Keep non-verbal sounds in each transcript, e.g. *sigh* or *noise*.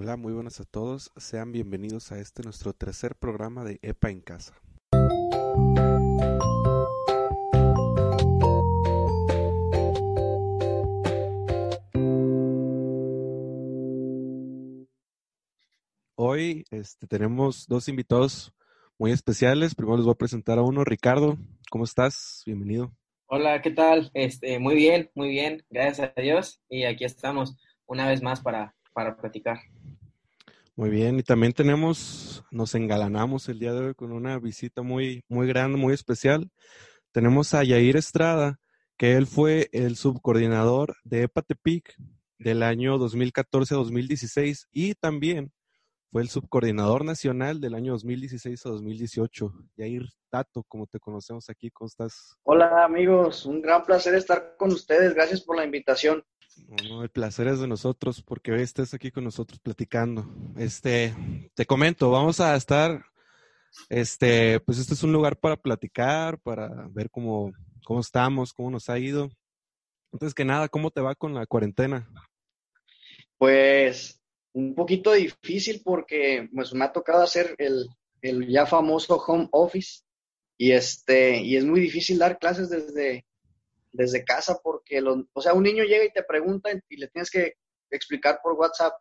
Hola, muy buenas a todos. Sean bienvenidos a este nuestro tercer programa de EPA en casa. Hoy este, tenemos dos invitados muy especiales. Primero les voy a presentar a uno, Ricardo. ¿Cómo estás? Bienvenido. Hola, ¿qué tal? Este, muy bien, muy bien, gracias a Dios. Y aquí estamos una vez más para, para platicar. Muy bien, y también tenemos, nos engalanamos el día de hoy con una visita muy, muy grande, muy especial. Tenemos a Yair Estrada, que él fue el subcoordinador de EPATEPIC del año 2014-2016 y también fue el subcoordinador nacional del año 2016 a 2018. Yair Tato, como te conocemos aquí, ¿cómo estás? Hola amigos, un gran placer estar con ustedes. Gracias por la invitación. No, el placer es de nosotros porque hoy estés aquí con nosotros platicando. Este, te comento, vamos a estar, este, pues este es un lugar para platicar, para ver cómo, cómo estamos, cómo nos ha ido. Entonces, que nada, ¿cómo te va con la cuarentena? Pues un poquito difícil porque pues, me ha tocado hacer el, el ya famoso home office y este y es muy difícil dar clases desde desde casa porque, lo, o sea, un niño llega y te pregunta y le tienes que explicar por WhatsApp.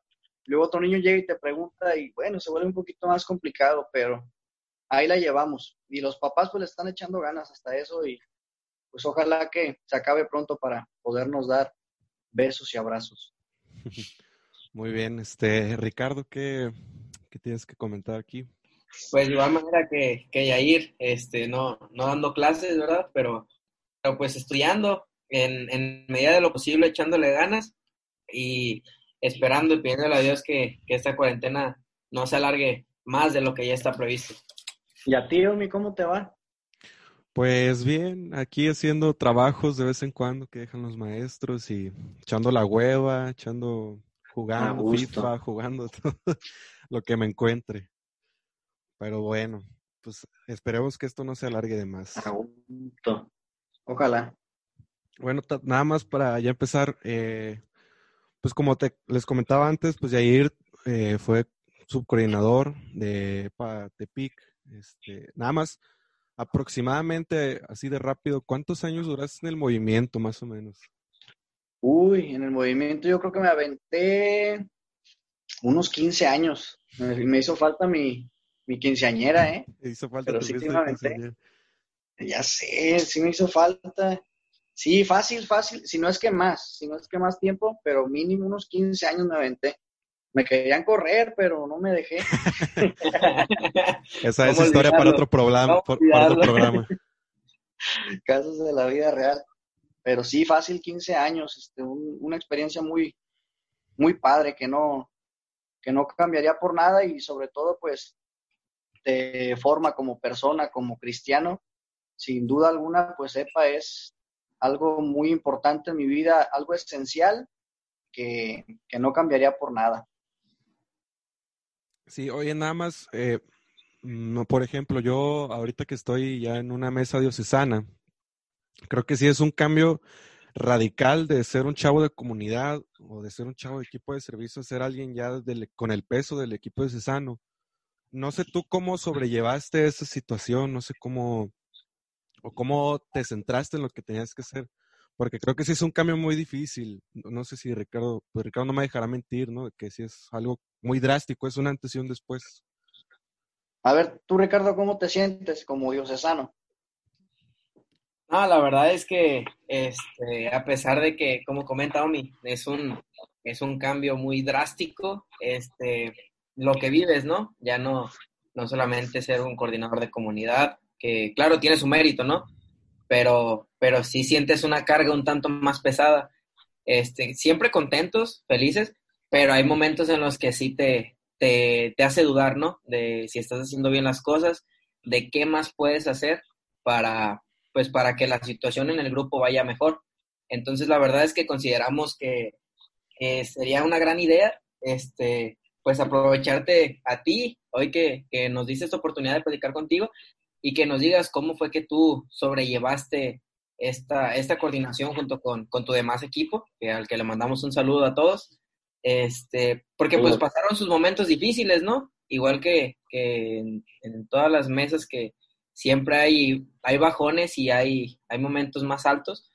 Luego otro niño llega y te pregunta y bueno, se vuelve un poquito más complicado, pero ahí la llevamos. Y los papás pues le están echando ganas hasta eso y pues ojalá que se acabe pronto para podernos dar besos y abrazos. *laughs* Muy bien, este Ricardo, ¿qué, qué tienes que comentar aquí? Pues de igual manera que, que Yair, este, no, no dando clases, ¿verdad? Pero pero pues estudiando en, en medida de lo posible, echándole ganas y esperando y pidiéndole a Dios que, que esta cuarentena no se alargue más de lo que ya está previsto. ¿Y a ti, Omi, cómo te va? Pues bien, aquí haciendo trabajos de vez en cuando que dejan los maestros y echando la hueva, echando, jugando FIFA, jugando *laughs* todo lo que me encuentre. Pero bueno, pues esperemos que esto no se alargue de más. A gusto. Ojalá. Bueno, nada más para ya empezar, eh, pues como te, les comentaba antes, pues Yair eh, fue subcoordinador de Tepic. Este, nada más, aproximadamente, así de rápido, ¿cuántos años duraste en el movimiento, más o menos? Uy, en el movimiento yo creo que me aventé unos 15 años. Me, me hizo falta mi, mi quinceañera, ¿eh? Me *laughs* hizo falta Pero sí me aventé. Ya sé, sí me hizo falta. Sí, fácil, fácil. Si no es que más, si no es que más tiempo, pero mínimo unos 15 años me aventé. Me querían correr, pero no me dejé. *laughs* Esa es historia para otro, programa, para otro programa. *laughs* Casos de la vida real. Pero sí, fácil 15 años. Este, un, una experiencia muy, muy padre que no, que no cambiaría por nada y sobre todo, pues, te forma como persona, como cristiano sin duda alguna, pues EPA es algo muy importante en mi vida, algo esencial que, que no cambiaría por nada. Sí, oye, nada más, eh, no, por ejemplo, yo ahorita que estoy ya en una mesa diocesana, creo que sí es un cambio radical de ser un chavo de comunidad o de ser un chavo de equipo de servicio, ser alguien ya con el peso del equipo diocesano. No sé tú cómo sobrellevaste esa situación, no sé cómo, o cómo te centraste en lo que tenías que hacer. Porque creo que sí es un cambio muy difícil. No sé si Ricardo, pues Ricardo no me dejará mentir, ¿no? Que sí es algo muy drástico, es una antes y un después. A ver, tú Ricardo, ¿cómo te sientes como diocesano? Ah, la verdad es que, este, a pesar de que, como comenta Omi, es un, es un cambio muy drástico, este, lo que vives, ¿no? Ya no, no solamente ser un coordinador de comunidad, que claro, tiene su mérito, ¿no? Pero, pero sí sientes una carga un tanto más pesada. Este, siempre contentos, felices, pero hay momentos en los que sí te, te, te hace dudar, ¿no? De si estás haciendo bien las cosas, de qué más puedes hacer para, pues, para que la situación en el grupo vaya mejor. Entonces, la verdad es que consideramos que sería una gran idea, este, pues aprovecharte a ti, hoy que, que nos diste esta oportunidad de platicar contigo y que nos digas cómo fue que tú sobrellevaste esta, esta coordinación junto con, con tu demás equipo, que, al que le mandamos un saludo a todos, este, porque pues pasaron sus momentos difíciles, ¿no? Igual que, que en, en, todas las mesas que siempre hay, hay bajones y hay, hay momentos más altos,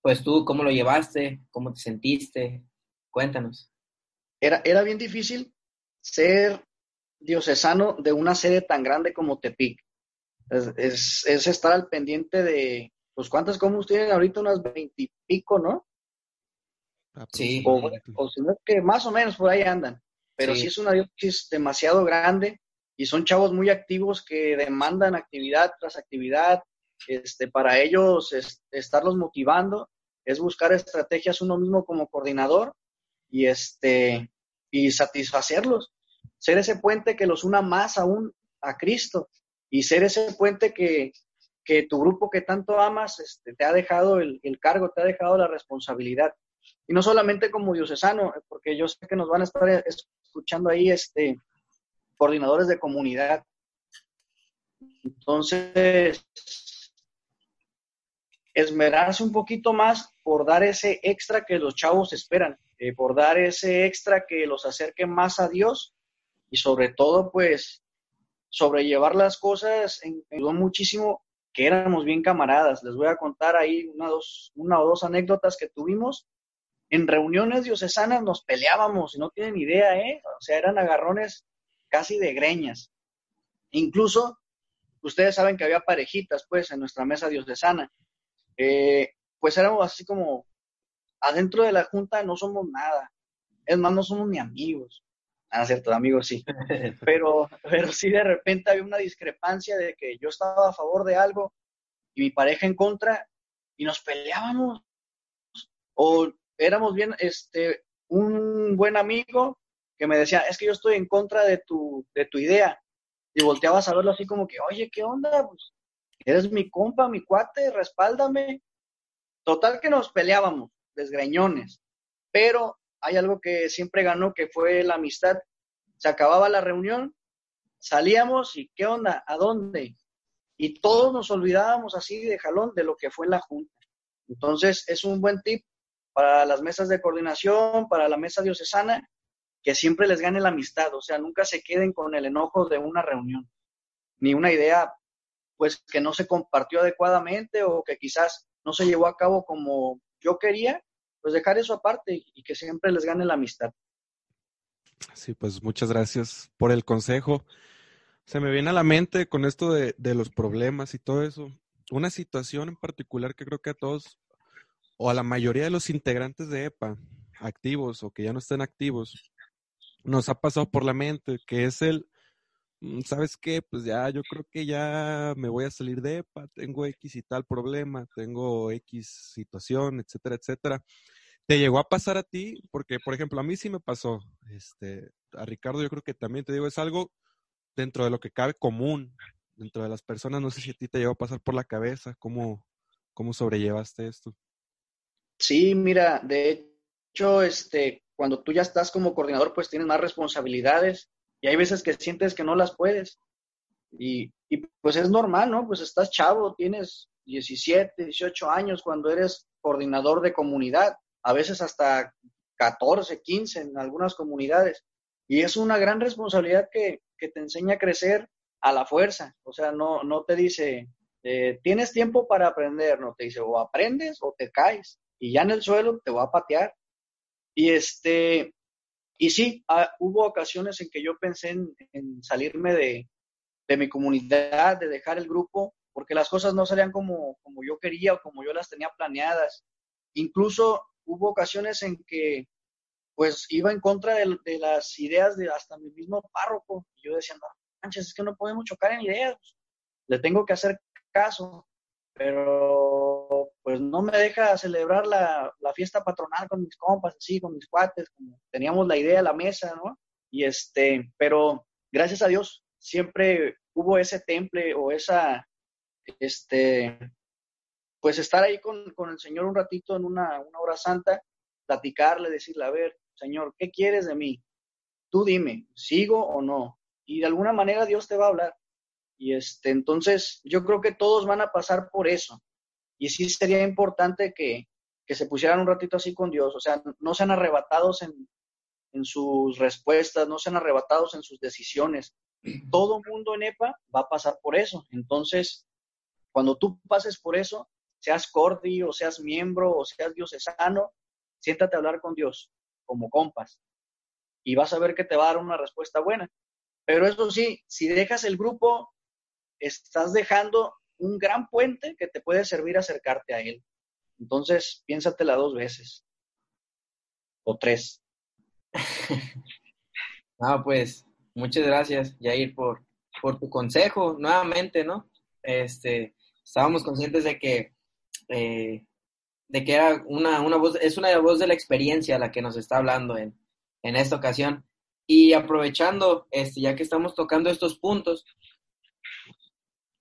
pues tú, ¿cómo lo llevaste? ¿Cómo te sentiste? Cuéntanos. Era, era bien difícil ser diocesano de una sede tan grande como Tepic. Es, es, estar al pendiente de, pues, ¿cuántas comunas tienen ahorita? Unas veintipico, ¿no? Sí. O, o si no es que más o menos por ahí andan. Pero sí, sí es una diócesis demasiado grande y son chavos muy activos que demandan actividad tras actividad. Este, para ellos es, estarlos motivando es buscar estrategias uno mismo como coordinador y este y satisfacerlos, ser ese puente que los una más aún a Cristo y ser ese puente que, que tu grupo que tanto amas este, te ha dejado el, el, cargo, te ha dejado la responsabilidad. Y no solamente como diocesano, porque yo sé que nos van a estar escuchando ahí este, coordinadores de comunidad. Entonces, esmerarse un poquito más por dar ese extra que los chavos esperan, eh, por dar ese extra que los acerque más a Dios y sobre todo, pues, sobrellevar las cosas, en, ayudó muchísimo que éramos bien camaradas. Les voy a contar ahí una, dos, una o dos anécdotas que tuvimos. En reuniones diocesanas nos peleábamos, y no tienen idea, ¿eh? O sea, eran agarrones casi de greñas. Incluso, ustedes saben que había parejitas, pues, en nuestra mesa diocesana eh, pues éramos así como, adentro de la junta no somos nada, es más, no somos ni amigos. Ah, cierto, amigos sí. *laughs* Pero, pero sí de repente había una discrepancia de que yo estaba a favor de algo y mi pareja en contra y nos peleábamos. O éramos bien, este, un buen amigo que me decía, es que yo estoy en contra de tu, de tu idea. Y volteabas a verlo así como que, oye, ¿qué onda? Pues eres mi compa, mi cuate, respáldame. Total que nos peleábamos, desgreñones, pero hay algo que siempre ganó, que fue la amistad. Se acababa la reunión, salíamos y ¿qué onda? ¿A dónde? Y todos nos olvidábamos así de jalón de lo que fue la junta. Entonces, es un buen tip para las mesas de coordinación, para la mesa diocesana, que siempre les gane la amistad, o sea, nunca se queden con el enojo de una reunión, ni una idea pues que no se compartió adecuadamente o que quizás no se llevó a cabo como yo quería, pues dejar eso aparte y que siempre les gane la amistad. Sí, pues muchas gracias por el consejo. Se me viene a la mente con esto de, de los problemas y todo eso, una situación en particular que creo que a todos o a la mayoría de los integrantes de EPA, activos o que ya no estén activos, nos ha pasado por la mente, que es el ¿sabes qué? Pues ya, yo creo que ya me voy a salir de EPA, tengo X y tal problema, tengo X situación, etcétera, etcétera. ¿Te llegó a pasar a ti? Porque, por ejemplo, a mí sí me pasó. Este, a Ricardo yo creo que también te digo, es algo dentro de lo que cabe común, dentro de las personas. No sé si a ti te llegó a pasar por la cabeza, ¿cómo, cómo sobrellevaste esto? Sí, mira, de hecho, este, cuando tú ya estás como coordinador, pues tienes más responsabilidades y hay veces que sientes que no las puedes. Y, y, pues es normal, ¿no? Pues estás chavo, tienes 17, 18 años cuando eres coordinador de comunidad, a veces hasta 14, 15 en algunas comunidades. Y es una gran responsabilidad que, que te enseña a crecer a la fuerza. O sea, no, no te dice, eh, tienes tiempo para aprender, no te dice, o aprendes o te caes. Y ya en el suelo te va a patear. Y este, y sí, ah, hubo ocasiones en que yo pensé en, salirme de, de, mi comunidad, de dejar el grupo, porque las cosas no salían como, como yo quería o como yo las tenía planeadas. Incluso hubo ocasiones en que pues iba en contra de, de las ideas de hasta mi mismo párroco. Y yo decía, no, manches, es que no podemos chocar en ideas, le tengo que hacer caso. Pero pues no me deja celebrar la, fiesta patronal con mis compas, así, con mis cuates, como teníamos la idea, la mesa, ¿no? Y este, pero gracias a Dios siempre hubo ese temple o esa, este, pues estar ahí con, con el Señor un ratito en una, una hora santa, platicarle, decirle, a ver, Señor, ¿qué quieres de mí? Tú dime, ¿sigo o no? Y de alguna manera Dios te va a hablar. Y este, entonces yo creo que todos van a pasar por eso. Y sí sería importante que, que se pusieran un ratito así con Dios, o sea, no sean arrebatados en, en sus respuestas, no sean arrebatados en sus decisiones. *clears throat* Todo mundo en EPA va a pasar por eso. Entonces, cuando tú pases por eso, seas cordi o seas miembro o seas diocesano, siéntate a hablar con Dios como compas y vas a ver que te va a dar una respuesta buena. Pero eso sí, si dejas el grupo, estás dejando un gran puente que te puede servir a acercarte a él. Entonces, piénsatela dos veces o tres. *laughs* ah, pues, muchas gracias, Jair, por, por tu consejo nuevamente, ¿no? Este, estábamos conscientes de que, eh, de que era una, una voz, es una voz de la experiencia la que nos está hablando en, en esta ocasión. Y aprovechando, este, ya que estamos tocando estos puntos,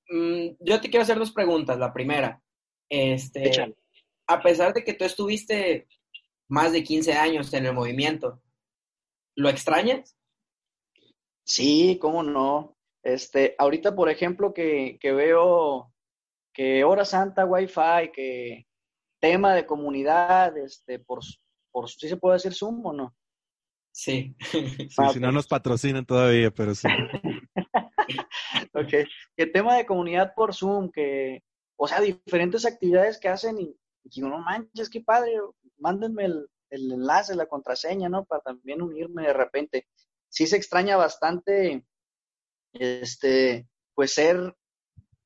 mm, yo te quiero hacer dos preguntas. La primera, este, a pesar de que tú estuviste más de 15 años en el movimiento, ¿lo extrañas? Sí, cómo no. Este, ahorita, por ejemplo, que, que veo que Hora Santa Wi-Fi, que tema de comunidad, este, por, por ¿sí se puede decir Zoom o no? Sí. si no nos patrocinan todavía, pero sí. *laughs* ok. Que tema de comunidad por Zoom, que, o sea, diferentes actividades que hacen y, digo, no manches, qué padre, mándenme el, el enlace, la contraseña, ¿no? Para también unirme de repente. Sí se extraña bastante, este, pues ser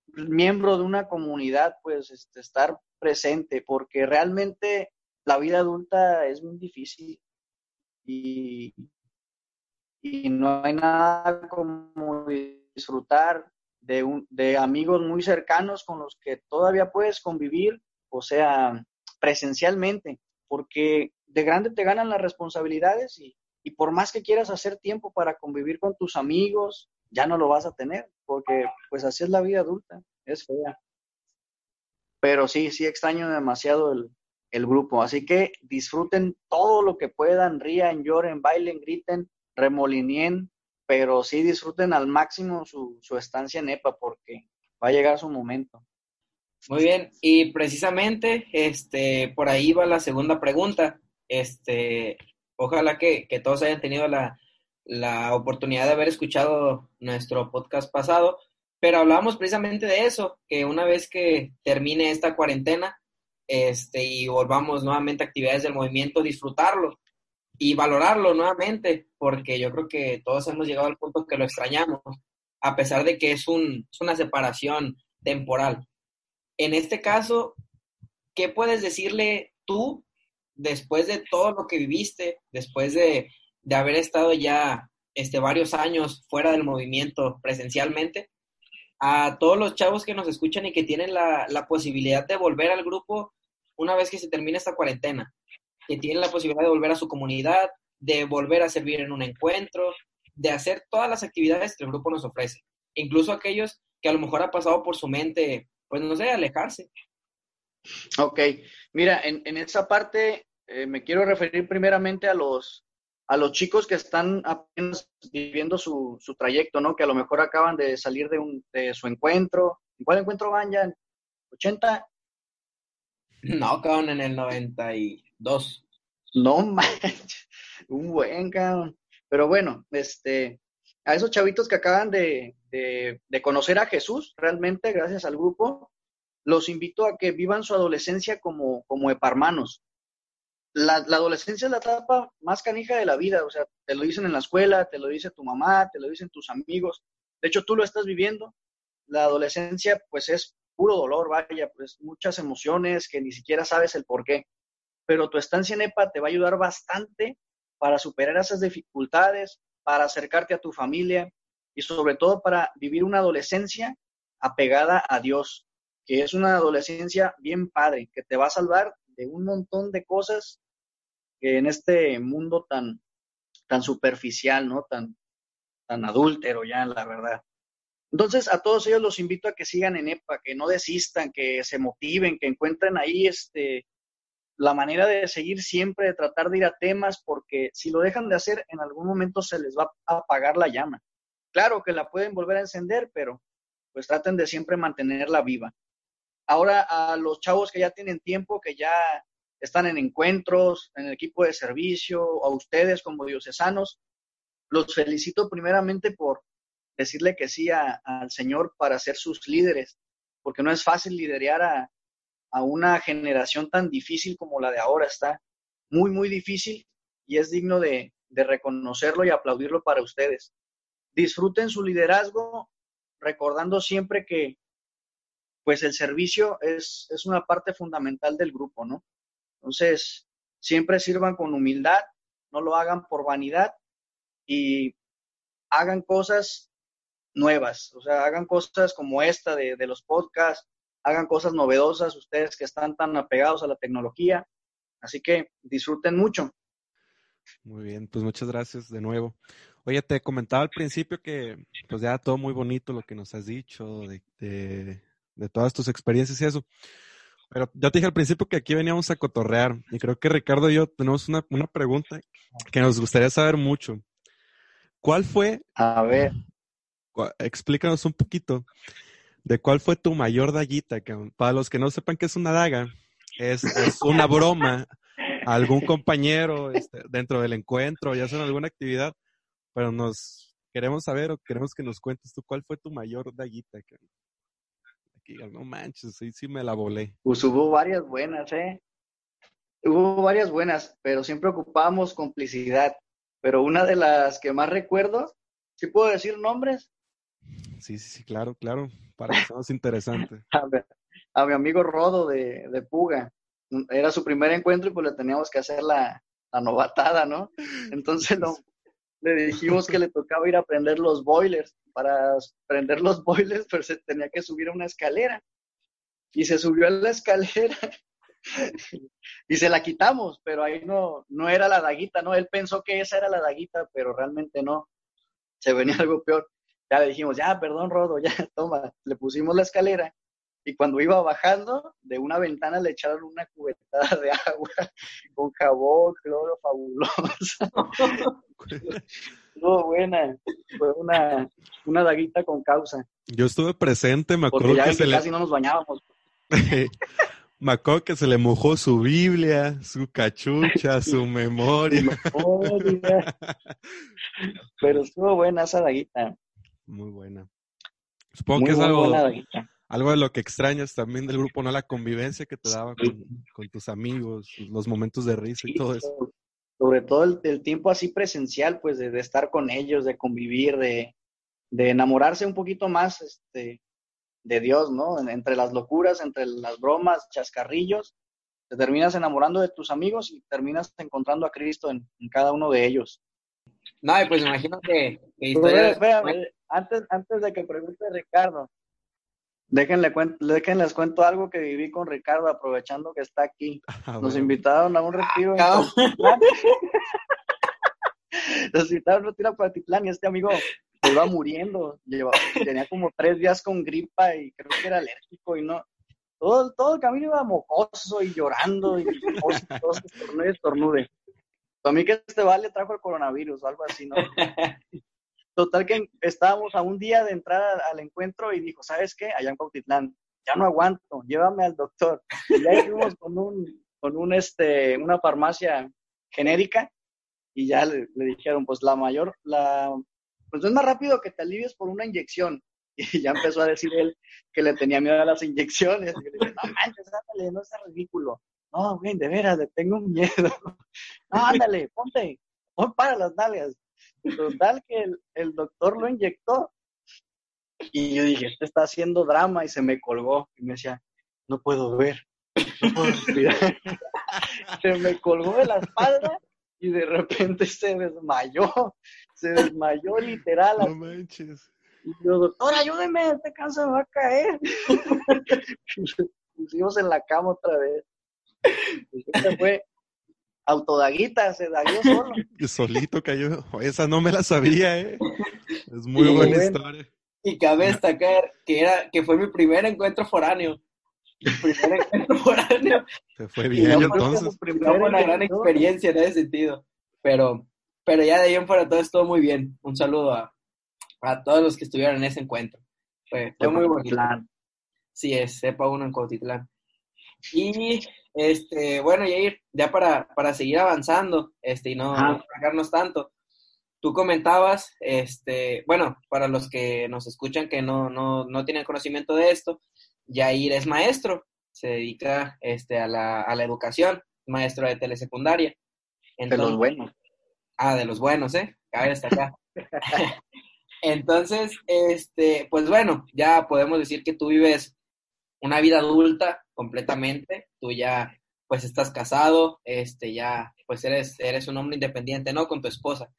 miembro de una comunidad, pues este, estar presente, porque realmente la vida adulta es muy difícil y, y no hay nada como disfrutar de, un, de amigos muy cercanos con los que todavía puedes convivir, o sea, presencialmente, porque de grande te ganan las responsabilidades y, por más que quieras hacer tiempo para convivir con tus amigos, ya no lo vas a tener, porque pues así es la vida adulta, es fea. Pero sí, sí extraño demasiado el, el grupo, así que disfruten todo lo que puedan, rían, lloren, bailen, griten, remolinien, pero sí disfruten al máximo su, estancia en EPA porque va a llegar su momento. Muy bien, y precisamente este, por ahí va la segunda pregunta. Este, ojalá que, que todos hayan tenido la, la oportunidad de haber escuchado nuestro podcast pasado, pero hablábamos precisamente de eso, que una vez que termine esta cuarentena este, y volvamos nuevamente a actividades del movimiento, disfrutarlo y valorarlo nuevamente, porque yo creo que todos hemos llegado al punto que lo extrañamos, a pesar de que es, un, es una separación temporal. En este caso, ¿qué puedes decirle tú después de todo lo que viviste, después de de haber estado ya este, varios años fuera del movimiento presencialmente, a todos los chavos que nos escuchan y que tienen la, la posibilidad de volver al grupo una vez que se termine esta cuarentena, que tienen la posibilidad de volver a su comunidad, de volver a servir en un encuentro, de hacer todas las actividades que el grupo nos ofrece, incluso aquellos que a lo mejor ha pasado por su mente, pues no sé, alejarse. Ok, mira, en, en esa parte eh, me quiero referir primeramente a los, a los chicos que están apenas viviendo su, su trayecto, ¿no? Que a lo mejor acaban de salir de, un, de su encuentro. ¿En cuál encuentro van ya? ¿80? No, acaban en el 92. No *laughs* manches, un buen cabrón. Pero bueno, este, a esos chavitos que acaban de, de, conocer a Jesús, realmente, gracias al grupo, los invito a que vivan su adolescencia como, como eparmanos. La, adolescencia es la etapa más canija de la vida, o sea, te lo dicen en la escuela, te lo dice tu mamá, te lo dicen tus amigos, de hecho tú lo estás viviendo, la adolescencia pues es puro dolor, vaya, pues muchas emociones que ni siquiera sabes el por qué, pero tu estancia en EPA te va a ayudar bastante para superar esas dificultades, para acercarte a tu familia y sobre todo para vivir una adolescencia apegada a Dios, que es una adolescencia bien padre, que te va a salvar de un montón de cosas que en este mundo tan, tan superficial, ¿no? Tan, tan adúltero ya, la verdad. Entonces, a todos ellos los invito a que sigan en EPA, que no desistan, que se motiven, que encuentren ahí este, la manera de seguir siempre, de tratar de ir a temas, porque si lo dejan de hacer, en algún momento se les va a apagar la llama. Claro que la pueden volver a encender, pero pues traten de siempre mantenerla viva. Ahora a los chavos que ya tienen tiempo, que ya están en encuentros, en el equipo de servicio, a ustedes como diocesanos, los felicito primeramente por decirle que sí al Señor para ser sus líderes, porque no es fácil liderar a, una generación tan difícil como la de ahora. Está muy, muy difícil y es digno de, de reconocerlo y aplaudirlo para ustedes. Disfruten su liderazgo recordando siempre que pues el servicio es, es una parte fundamental del grupo, ¿no? Entonces, siempre sirvan con humildad, no lo hagan por vanidad y hagan cosas nuevas, o sea, hagan cosas como esta de, los podcasts, hagan cosas novedosas, ustedes que están tan apegados a la tecnología, así que disfruten mucho. Muy bien, pues muchas gracias de nuevo. Oye, te comentaba al principio que pues ya todo muy bonito lo que nos has dicho, de, de, todas tus experiencias y eso. Pero yo te dije al principio que aquí veníamos a cotorrear y creo que Ricardo y yo tenemos una, una pregunta que nos gustaría saber mucho. ¿Cuál fue? A ver explícanos un poquito de cuál fue tu mayor daguita. Que, para los que no sepan qué es una daga, es, *laughs* una broma a algún compañero este, dentro del encuentro, ya sea en alguna actividad, pero nos queremos saber o queremos que nos cuentes tú cuál fue tu mayor daguita. Aquí, no manches, sí, sí me la volé. Pues hubo varias buenas, ¿eh? Hubo varias buenas, pero siempre ocupábamos complicidad. Pero una de las que más recuerdo, ¿sí puedo decir nombres? Sí, sí, sí, claro, claro, para que sea más interesante. *laughs* a, mi amigo Rodo de, de, Puga, era su primer encuentro y pues le teníamos que hacer la, la novatada, ¿no? Entonces *laughs* le dijimos que le tocaba ir a prender los boilers. Para prender los *laughs* boilers, pues se tenía que subir a una escalera. Y se subió a la escalera y se la quitamos, pero ahí no, no era la daguita, ¿no? Él pensó que esa era la daguita, pero realmente no. Se venía algo peor ya le dijimos, ya, perdón, Rodo, ya, *laughs* toma, le pusimos la escalera y cuando iba bajando, de una ventana le echaron una cubetada de agua *laughs* con jabón, cloro fabuloso. *laughs* Estuvo buena, fue una, una daguita con causa. Yo estuve presente, me acuerdo que, se casi no nos bañábamos. me acuerdo que se le mojó su Biblia, su cachucha, su memoria. Pero estuvo buena esa daguita. Muy buena. Supongo que es algo, algo de lo que extrañas también del grupo, ¿no? La convivencia que te daba con, tus amigos, los momentos de risa y todo eso. Sobre todo el, tiempo así presencial, pues de, estar con ellos, de convivir, de, enamorarse un poquito más este, de Dios, ¿no? Entre las locuras, entre las bromas, chascarrillos, te terminas enamorando de tus amigos y terminas encontrando a Cristo en, cada uno de ellos. No, pues imagino que, antes, antes de que pregunte Ricardo, déjenle déjenles cuento algo que viví con Ricardo, aprovechando que está aquí. *laughs* Ah, *laughs* Nos invitaron a un retiro. Ah, Nos invitaron a un retiro a Patitlán y este amigo se iba muriendo. tenía como tres días con gripa y creo que era alérgico y no. Todo, todo el camino iba mocoso y llorando y todo *laughs* estornude, estornude. A mí que este vale trajo el coronavirus o algo así, ¿no? Total que estábamos a un día de entrar al encuentro y dijo, ¿sabes qué? Allá en Cautitlán, ya no aguanto, llévame al doctor. Y ya fuimos con un, con un este, una farmacia genérica y ya le, dijeron, pues la mayor, la, pues es más rápido que te alivies por una inyección. *laughs* Y ya empezó a decir él que le tenía miedo a las inyecciones. Y le dije, no manches, ándale, no es ridículo. No, güey, de veras, le tengo miedo. *laughs* No, ándale, ponte, pon para las nalgas. Total que el, doctor lo inyectó y yo dije, este está haciendo drama y se me colgó y me decía, no puedo ver, no puedo respirar. *laughs* se me colgó de la espalda y de repente se desmayó, se desmayó literal. No manches. Y yo, doctor, ayúdeme, este cáncer va a caer. *laughs* Pusimos en la cama otra vez. Este fue autodaguita, se daguió solo. *laughs* Y solito cayó. Esa no me la sabía, ¿eh? Es muy Y buena bueno. historia. Y cabe destacar que, era, que fue mi primer encuentro foráneo. Mi primer encuentro *laughs* foráneo. Te fue bien, no, entonces. Fue una gran experiencia en ese sentido. Pero, pero ya de ahí en fuera todo estuvo muy bien. Un saludo a, a todos los que estuvieron en ese encuentro. Fue, fue muy bonito. Sí, es Cepa 1 en Cuautitlán. Y este, bueno, Yair, ya para, para seguir avanzando, este, y no no tanto, tú comentabas, este, bueno, para los que nos escuchan que no, no, no tienen conocimiento de esto, Yair es maestro, se dedica este, a, la, a la educación, maestro de telesecundaria. De Entonces, los buenos. Ah, de los buenos, ¿eh? Cabe destacar. *laughs* Entonces, este, pues bueno, ya podemos decir que tú vives una vida adulta completamente. Tú ya, pues estás casado, este, ya, pues eres, eres un hombre independiente, ¿no? Con tu esposa.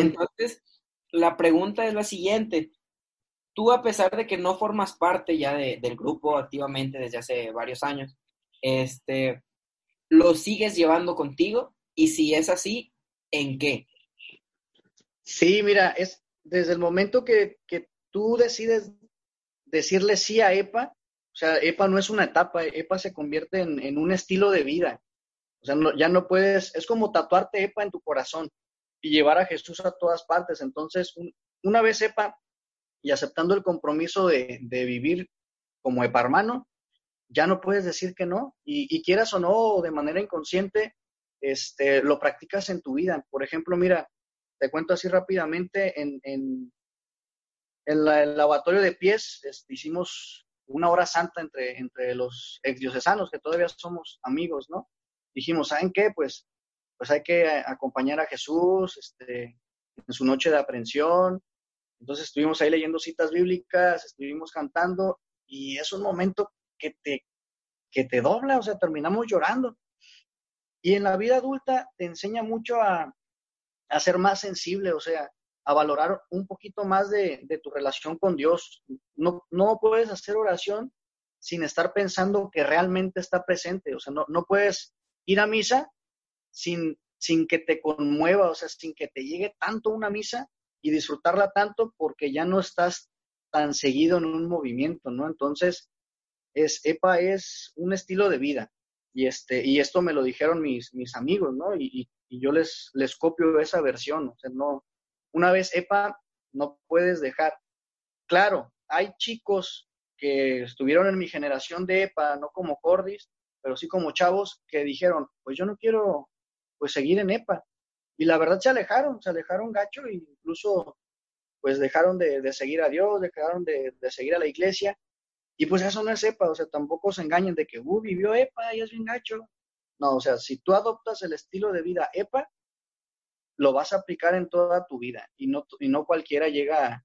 Entonces, la pregunta es la siguiente. Tú, a pesar de que no formas parte ya de- del grupo activamente desde hace varios años, este, ¿lo sigues llevando contigo? Y si es así, ¿en qué? Sí, mira, es desde el momento que, que tú decides decirle sí a EPA, o sea, EPA no es una etapa, EPA se convierte en, en un estilo de vida. O sea, ya no puedes, es como tatuarte EPA en tu corazón y llevar a Jesús a todas partes. Entonces, un- una vez EPA y aceptando el compromiso de, de vivir como EPA hermano, ya no puedes decir que no. Y, y quieras o no, de manera inconsciente, este, lo practicas en tu vida. Por ejemplo, mira, te cuento así rápidamente, en, en, el lavatorio de pies este, hicimos una hora santa entre, entre los exdiocesanos, que todavía somos amigos, ¿no? Dijimos, ¿saben qué? Pues, pues hay que eh, acompañar a Jesús este, en su noche de aprehensión. Entonces estuvimos ahí leyendo citas bíblicas, estuvimos cantando y es un momento que te, que te dobla, o sea, terminamos llorando. Y en la vida adulta te enseña mucho a, a ser más sensible, o sea, a valorar un poquito más de, de tu relación con Dios. No, no puedes hacer oración sin estar pensando que realmente está presente, o sea, no, no puedes ir a misa sin, sin que te conmueva, o sea, sin que te llegue tanto una misa y disfrutarla tanto porque ya no estás tan seguido en un movimiento, ¿no? Entonces, es, EPA es un estilo de vida. Y, este, y esto me lo dijeron mis, mis amigos, ¿no? Y, y, yo les, les copio esa versión. No, una vez EPA, no puedes dejar. Claro, hay chicos que estuvieron en mi generación de EPA, no como Cordis, pero sí como chavos que dijeron, pues yo no quiero pues seguir en EPA. Y la verdad se alejaron, se alejaron gacho e incluso pues dejaron de, de seguir a Dios, dejaron de, de seguir a la iglesia. Y pues eso no es EPA, o sea, tampoco se engañen de que, uh, vivió EPA y es bien gacho. No, o sea, si tú adoptas el estilo de vida EPA, lo vas a aplicar en toda tu vida y no, y no cualquiera llega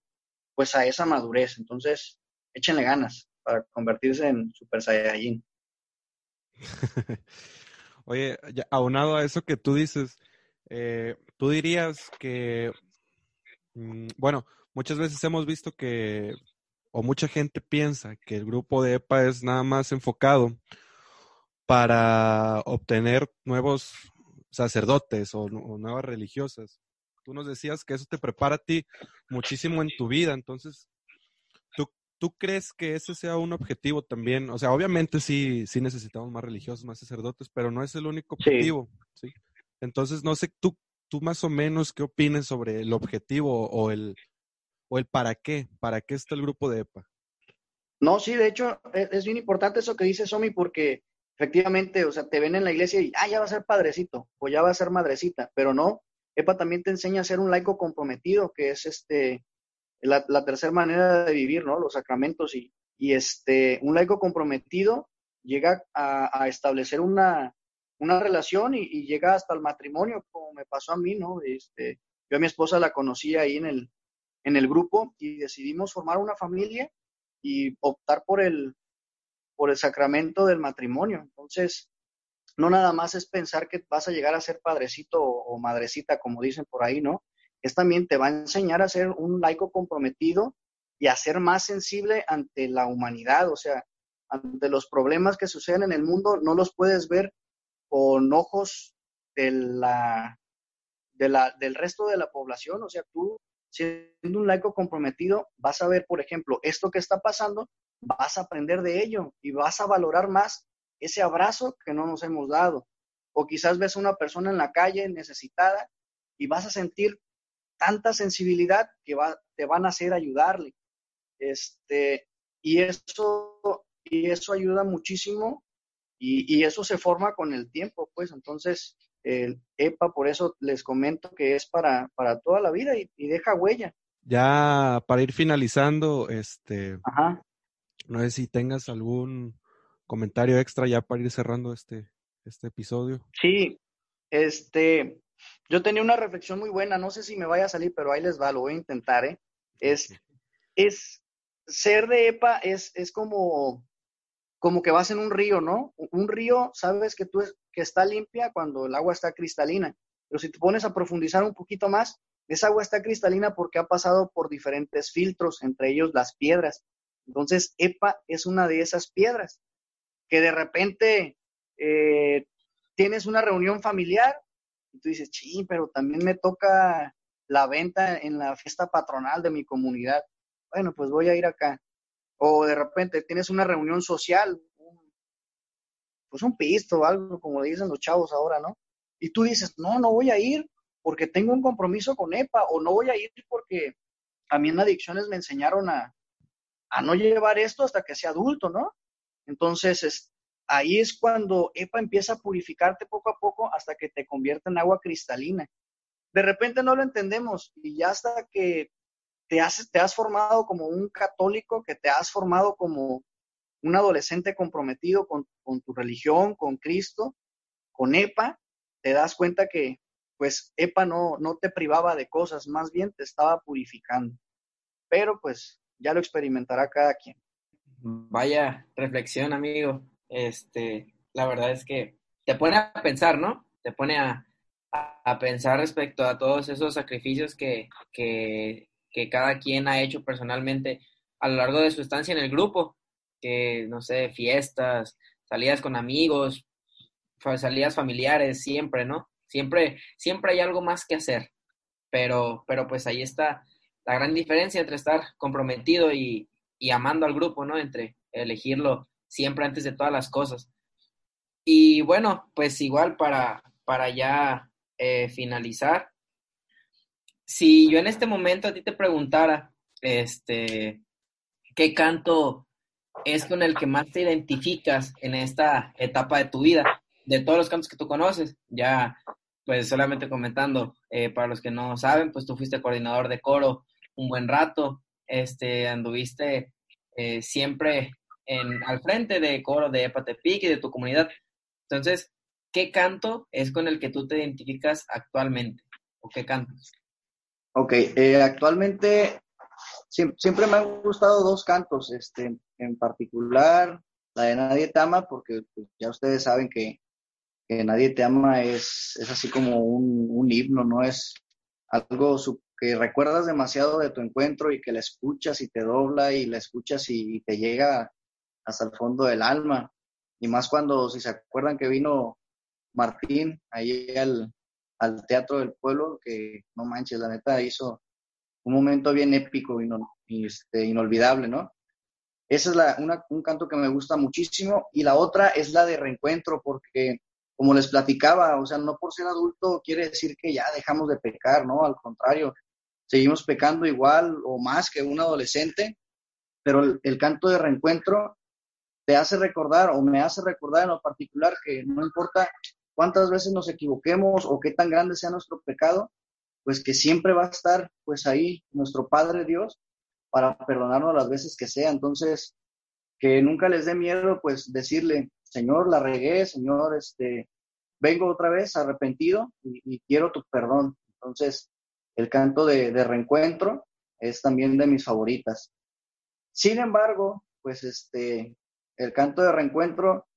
pues a esa madurez. Entonces, échenle ganas para convertirse en Super Saiyajin. *laughs* Oye, ya, aunado a eso que tú dices, eh, tú dirías que, mm, bueno, muchas veces hemos visto que, o mucha gente piensa que el grupo de EPA es nada más enfocado para obtener nuevos sacerdotes o, o nuevas religiosas. Tú nos decías que eso te prepara a ti muchísimo en tu vida, entonces, ¿tú, ¿tú crees que ese sea un objetivo también? O sea, obviamente sí, sí necesitamos más religiosos, más sacerdotes, pero no es el único objetivo. ¿sí? Entonces, no sé, tú, tú más o menos qué opines sobre el objetivo o el, o el para qué, para qué está el grupo de EPA. No, sí, de hecho, es, es bien importante eso que dice Somi, porque efectivamente, o sea, te ven en la iglesia y, ah, ya va a ser padrecito, o ya va a ser madrecita, pero no, EPA también te enseña a ser un laico comprometido, que es este, la, la tercera manera de vivir, ¿no? Los sacramentos y, y este, un laico comprometido llega a, establecer una, una relación y, y, llega hasta el matrimonio, como me pasó a mí, ¿no? Este, yo a mi esposa la conocí ahí en el, en el grupo y decidimos formar una familia y optar por el, por el sacramento del matrimonio. Entonces, no nada más es pensar que vas a llegar a ser padrecito o, madrecita, como dicen por ahí, ¿no? Es también te va a enseñar a ser un laico comprometido y a ser más sensible ante la humanidad, o sea, ante los problemas que suceden en el mundo, no los puedes ver con ojos de la, del resto de la población, o sea, tú siendo un laico comprometido, vas a ver, por ejemplo, esto que está pasando, vas a aprender de ello y vas a valorar más ese abrazo que no nos hemos dado. O quizás ves a una persona en la calle necesitada y vas a sentir tanta sensibilidad que va, te van a hacer ayudarle. Este, y eso, y eso ayuda muchísimo y, y, eso se forma con el tiempo, pues entonces el EPA, por eso les comento que es para, para toda la vida y, y deja huella. Ya para ir finalizando, este, Ajá. No sé si tengas algún comentario extra ya para ir cerrando este, este episodio. Sí, este, yo tenía una reflexión muy buena, no sé si me vaya a salir, pero ahí les va, lo voy a intentar, ¿eh? Es, es, ser de EPA es, es como, como que vas en un río, ¿no? Un río, sabes que tú es, que está limpia cuando el agua está cristalina, pero si te pones a profundizar un poquito más, esa agua está cristalina porque ha pasado por diferentes filtros, entre ellos las piedras. Entonces, EPA es una de esas piedras que de repente eh, tienes una reunión familiar y tú dices, sí, pero también me toca la venta en la fiesta patronal de mi comunidad. Bueno, pues voy a ir acá. O de repente tienes una reunión social, pues un pisto, algo como dicen los chavos ahora, ¿no? Y tú dices, no, no voy a ir porque tengo un compromiso con EPA, o no voy a ir porque a mí en adicciones me enseñaron a, a no llevar esto hasta que sea adulto, ¿no? Entonces, es, ahí es cuando EPA empieza a purificarte poco a poco hasta que te convierte en agua cristalina. De repente no lo entendemos y ya hasta que te has, te has formado como un católico, que te has formado como un adolescente comprometido con, con tu religión, con Cristo, con EPA, te das cuenta que pues EPA no, no te privaba de cosas, más bien te estaba purificando. Pero pues ya lo experimentará cada quien. Vaya reflexión, amigo. Este, la verdad es que te pone a pensar, ¿no? Te pone a, a, pensar respecto a todos esos sacrificios que, que, que, cada quien ha hecho personalmente a lo largo de su estancia en el grupo, que, no sé, fiestas, salidas con amigos, salidas familiares, siempre, ¿no? Siempre, siempre hay algo más que hacer, pero, pero pues ahí está la gran diferencia entre estar comprometido y, y amando al grupo, ¿no? Entre elegirlo siempre antes de todas las cosas. Y bueno, pues igual para, para ya eh, finalizar, si yo en este momento a ti te preguntara, este, ¿qué canto es con el que más te identificas en esta etapa de tu vida? De todos los cantos que tú conoces, ya pues solamente comentando, eh, para los que no saben, pues tú fuiste coordinador de coro un buen rato, este, anduviste eh, siempre en, al frente de coro de Epatepic y de tu comunidad. Entonces, ¿qué canto es con el que tú te identificas actualmente? ¿O qué cantos? Ok, eh, actualmente siempre, siempre, me han gustado dos cantos, este, en particular la de Nadie te ama, porque pues, ya ustedes saben que, que Nadie te ama es, es así como un, un himno, ¿no? Es algo que recuerdas demasiado de tu encuentro y que la escuchas y te dobla y la escuchas y te llega hasta el fondo del alma. Y más cuando, si se acuerdan que vino Martín ahí al, al Teatro del Pueblo, que no manches, la neta hizo un momento bien épico y, este, inolvidable, ¿no? Esa es la, un canto que me gusta muchísimo. Y la otra es la de reencuentro, porque como les platicaba, o sea, no por ser adulto quiere decir que ya dejamos de pecar, ¿no? Al contrario, seguimos pecando igual o más que un adolescente, pero el, canto de reencuentro te hace recordar o me hace recordar en lo particular que no importa cuántas veces nos equivoquemos o qué tan grande sea nuestro pecado, pues que siempre va a estar pues ahí nuestro Padre Dios para perdonarnos las veces que sea. Entonces, que nunca les dé miedo pues decirle, Señor, la regué, Señor, este, vengo otra vez arrepentido y, y quiero tu perdón. Entonces, el canto de, reencuentro es también de mis favoritas. Sin embargo, pues este, el canto de reencuentro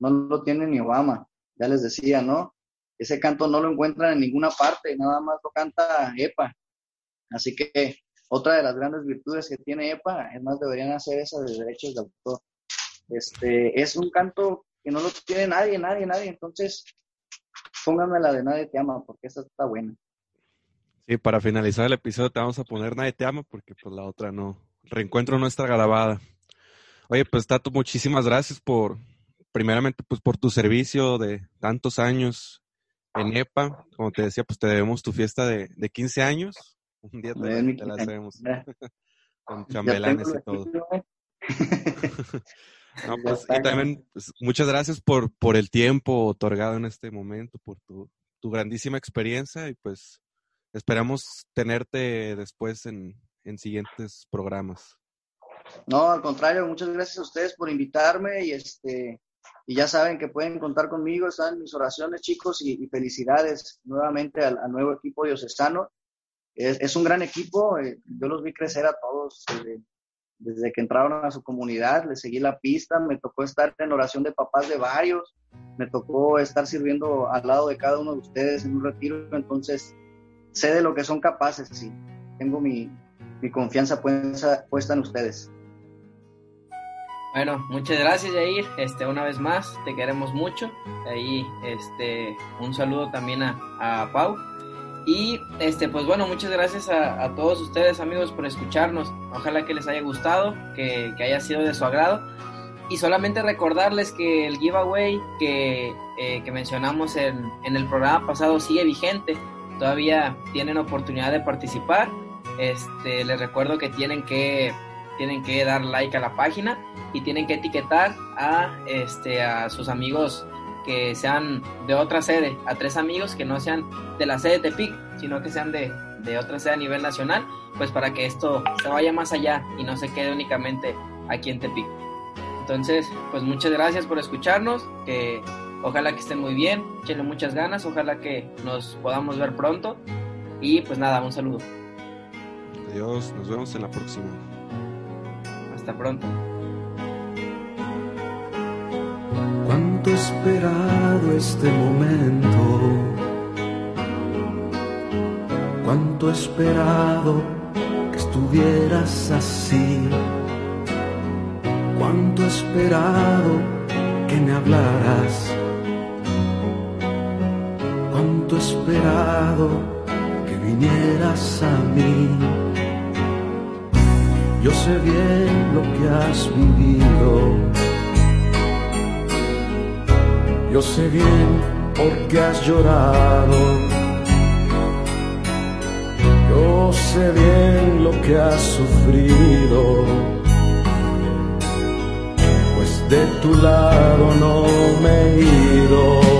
no lo tiene ni Obama, ya les decía, ¿no? Ese canto no lo encuentran en ninguna parte, nada más lo canta EPA. Así que otra de las grandes virtudes que tiene EPA, es deberían hacer esa de derechos de autor. Este, es un canto que no lo tiene nadie, nadie, nadie, entonces pónganme la de Nadie te ama, porque esa está buena. Sí, para finalizar el episodio te vamos a poner Nadie te ama, porque pues la otra no. Reencuentro nuestra grabada. Oye, pues Tato, muchísimas gracias por, primeramente, pues por tu servicio de tantos años en EPA. Como te decía, pues te debemos tu fiesta de, de 15 años. Un día te, la, hacemos. *laughs* Con chambelanes y todo. *laughs* no, pues, y también pues, muchas gracias por, por el tiempo otorgado en este momento, por tu, tu grandísima experiencia y pues esperamos tenerte después en, en siguientes programas. No, al contrario, muchas gracias a ustedes por invitarme y este y ya saben que pueden contar conmigo, están mis oraciones chicos y, felicidades nuevamente al, nuevo equipo diocesano. Es, es un gran equipo, eh, yo los vi crecer a todos desde que entraron a su comunidad, les seguí la pista, me tocó estar en oración de papás de varios, me tocó estar sirviendo al lado de cada uno de ustedes en un retiro, entonces sé de lo que son capaces y tengo mi, mi confianza puesta, puesta en ustedes. Bueno, muchas gracias Jair, este, una vez más, te queremos mucho. Ahí, este, un saludo también a, a Pau. Y este, pues bueno, muchas gracias a, a, todos ustedes amigos por escucharnos. Ojalá que les haya gustado, que, que haya sido de su agrado. Y solamente recordarles que el giveaway que, eh, que mencionamos en, en, el programa pasado sigue vigente. Todavía tienen oportunidad de participar. Este, les recuerdo que tienen que tienen que dar like a la página y tienen que etiquetar a, este, a sus amigos que sean de otra sede, a tres amigos que no sean de la sede de Tepic, sino que sean de, de otra sede a nivel nacional, pues para que esto se vaya más allá y no se quede únicamente aquí en Tepic. Entonces, pues muchas gracias por escucharnos, ojalá que estén muy bien, échenle muchas ganas, ojalá que nos podamos ver pronto y pues nada, un saludo. Adiós, nos vemos en la próxima. Hasta pronto. Cuánto he esperado este momento. Cuánto he esperado que estuvieras así. Cuánto he esperado que me hablaras. Cuánto esperado que vinieras a mí yo sé bien lo que has vivido. Yo sé bien por qué has llorado. Yo sé bien lo que has sufrido. Pues de tu lado no me he ido.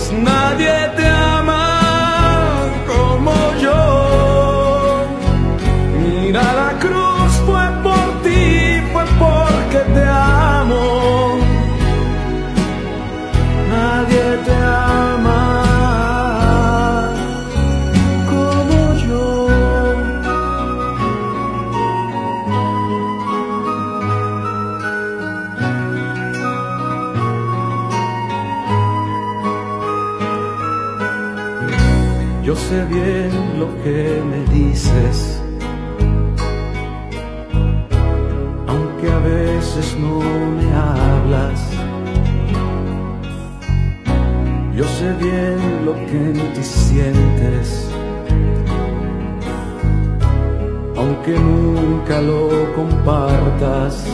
pues nadie te aunque nunca lo compartas.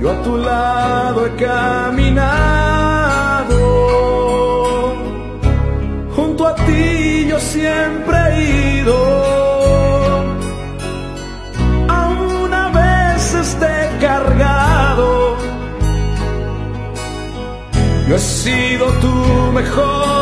Yo a tu lado he caminado a ti yo siempre he ido. He sido tú mejor